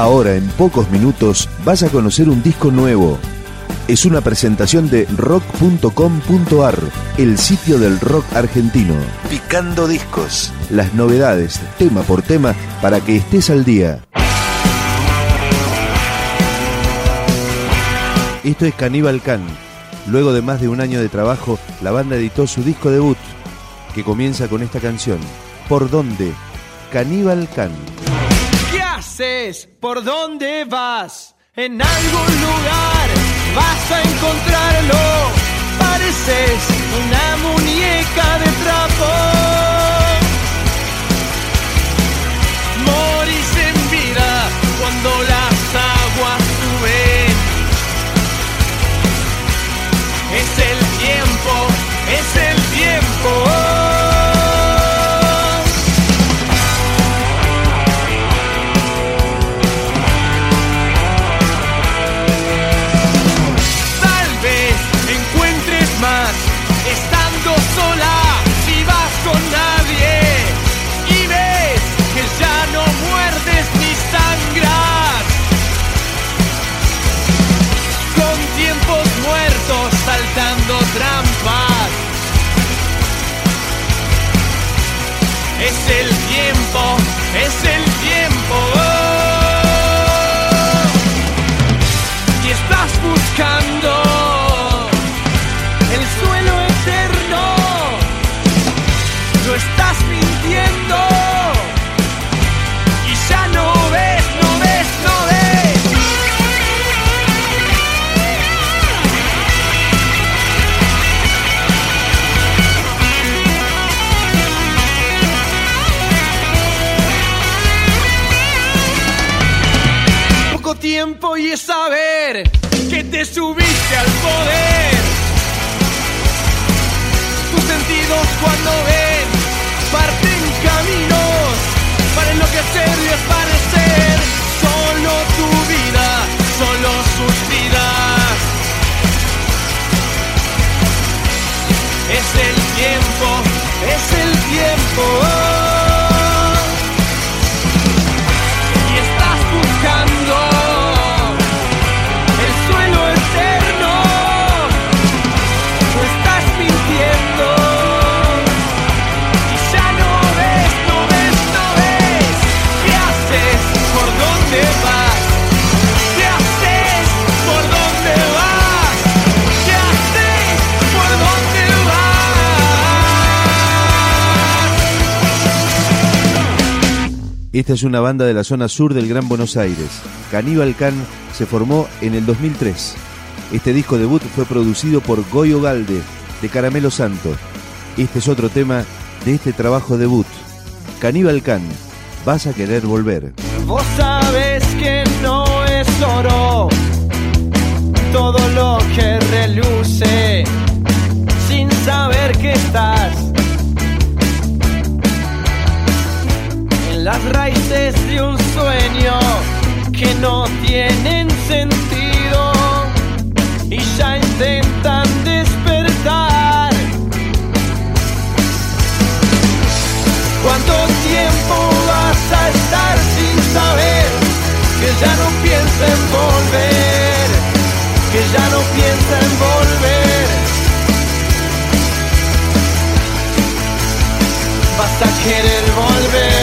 Ahora, en pocos minutos, vas a conocer un disco nuevo. Es una presentación de rock.com.ar, el sitio del rock argentino. Picando discos. Las novedades, tema por tema, para que estés al día. Esto es Caníbal Can. Luego de más de un año de trabajo, la banda editó su disco debut, que comienza con esta canción. ¿Por dónde? Caníbal Can. ¿Por dónde vas? En algún lugar vas a encontrarlo. Pareces una muñeca de trapo. Y es saber que te subiste al poder. Tus sentidos cuando ven parten caminos para enloquecer y desvanecer. Solo tu vida, solo sus vidas. Es el tiempo, es el tiempo. ¿Qué haces? ¿Por dónde vas? ¿Qué haces? ¿Por dónde vas? Esta es una banda de la zona sur del Gran Buenos Aires. Caníbal Can se formó en el 2003. Este disco debut fue producido por Goyo Galde, de Caramelo Santo. Este es otro tema de este trabajo debut. Caníbal Can, vas a querer volver. Vos sabes que no es oro todo lo que reluce. Sin saber que estás en las raíces de un sueño que no tienen sentido Querer volver.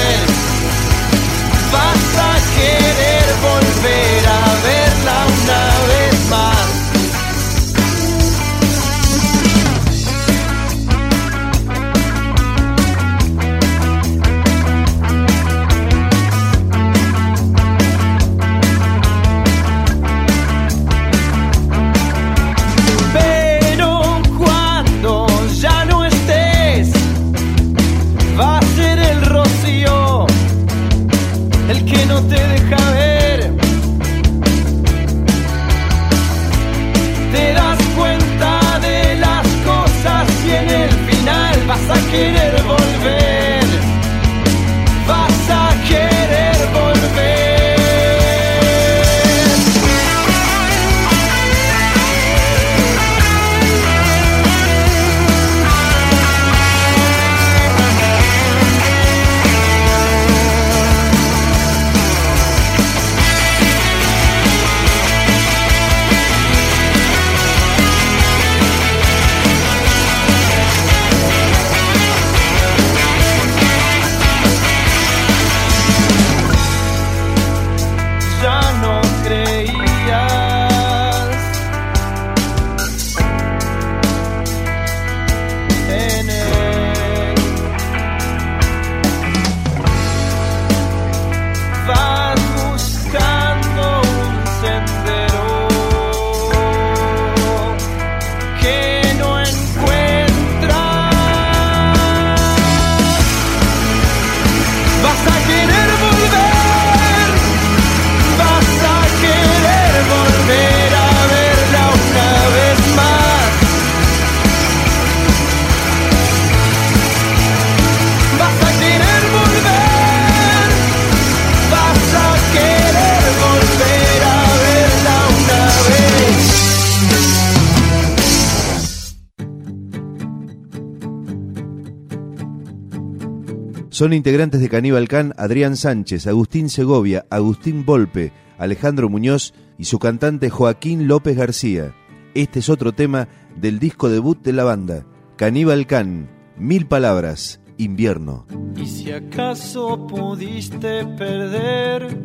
Son integrantes de Caníbal Can Adrián Sánchez, Agustín Segovia, Agustín Volpe, Alejandro Muñoz y su cantante Joaquín López García. Este es otro tema del disco debut de la banda, Caníbal Can, Mil Palabras, Invierno. Y si acaso pudiste perder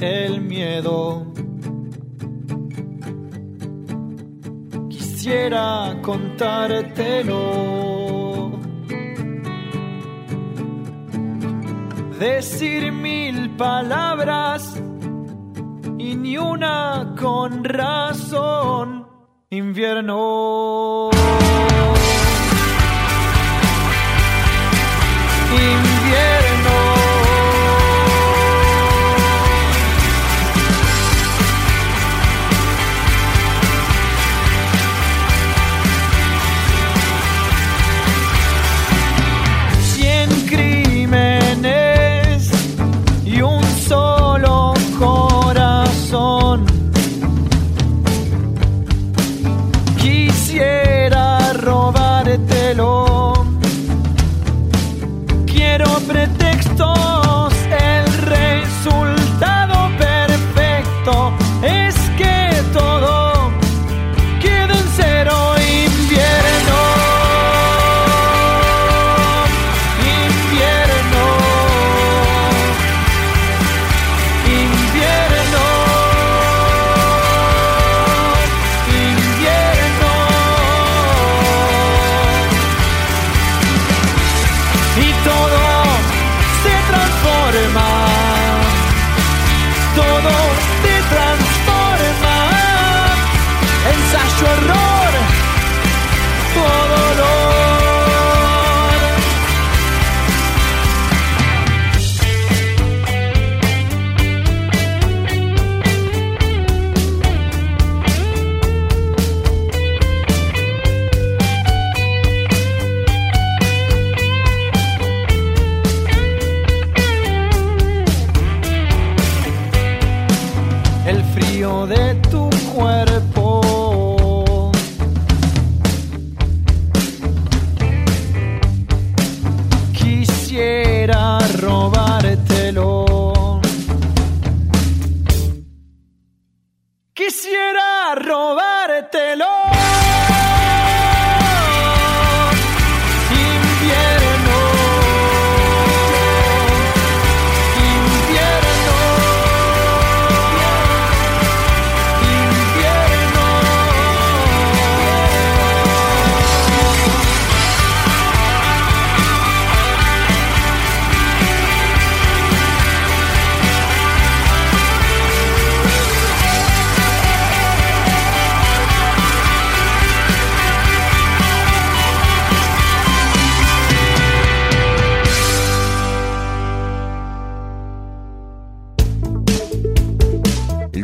el miedo, quisiera contártelo. Decir mil palabras y ni una con razón. Invierno.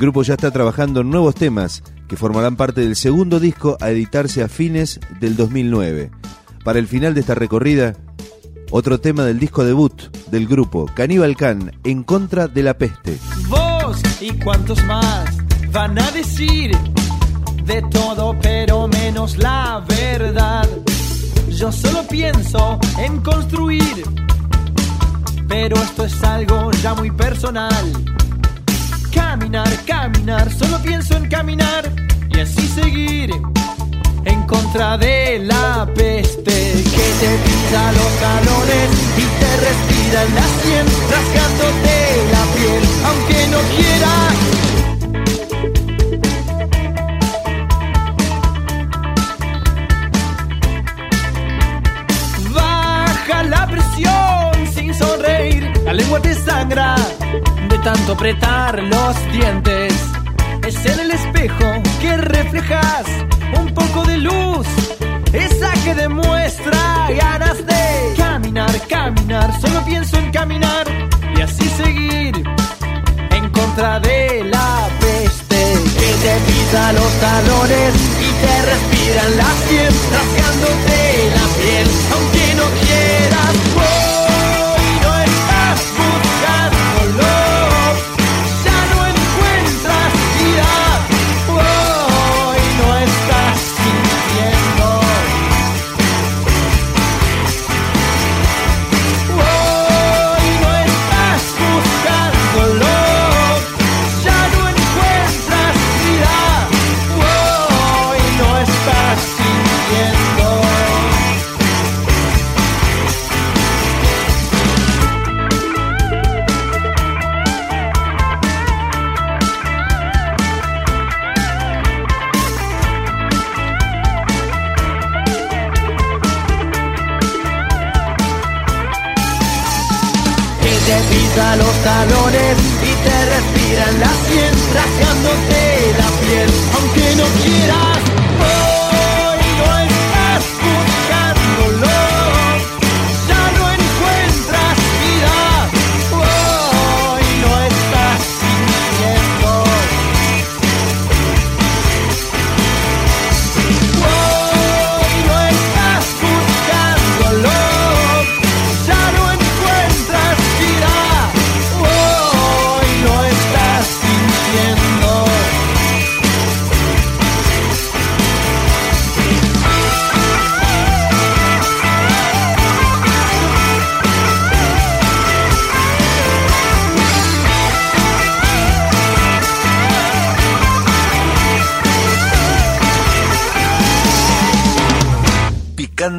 Grupo ya está trabajando en nuevos temas que formarán parte del segundo disco a editarse a fines del 2009. Para el final de esta recorrida, otro tema del disco debut del grupo, Caníbal Can, En contra de la peste. Vos y cuantos más van a decir de todo pero menos la verdad. Yo solo pienso en construir, pero esto es algo ya muy personal. Caminar, caminar, solo pienso en caminar y así seguir en contra de la peste que te pisa los calores y te respira en la sien, rasgándote la piel, aunque no quieras. Apretar los dientes. Es en el espejo que reflejas un poco de luz, esa que demuestra ganas de caminar, caminar. Solo pienso en caminar y así seguir en contra de la peste que te pisa los talones y te respira en la piel, rasgándote la piel, aunque no quieras. Y te respiran la sien, rasgándote la piel, aunque no quieras.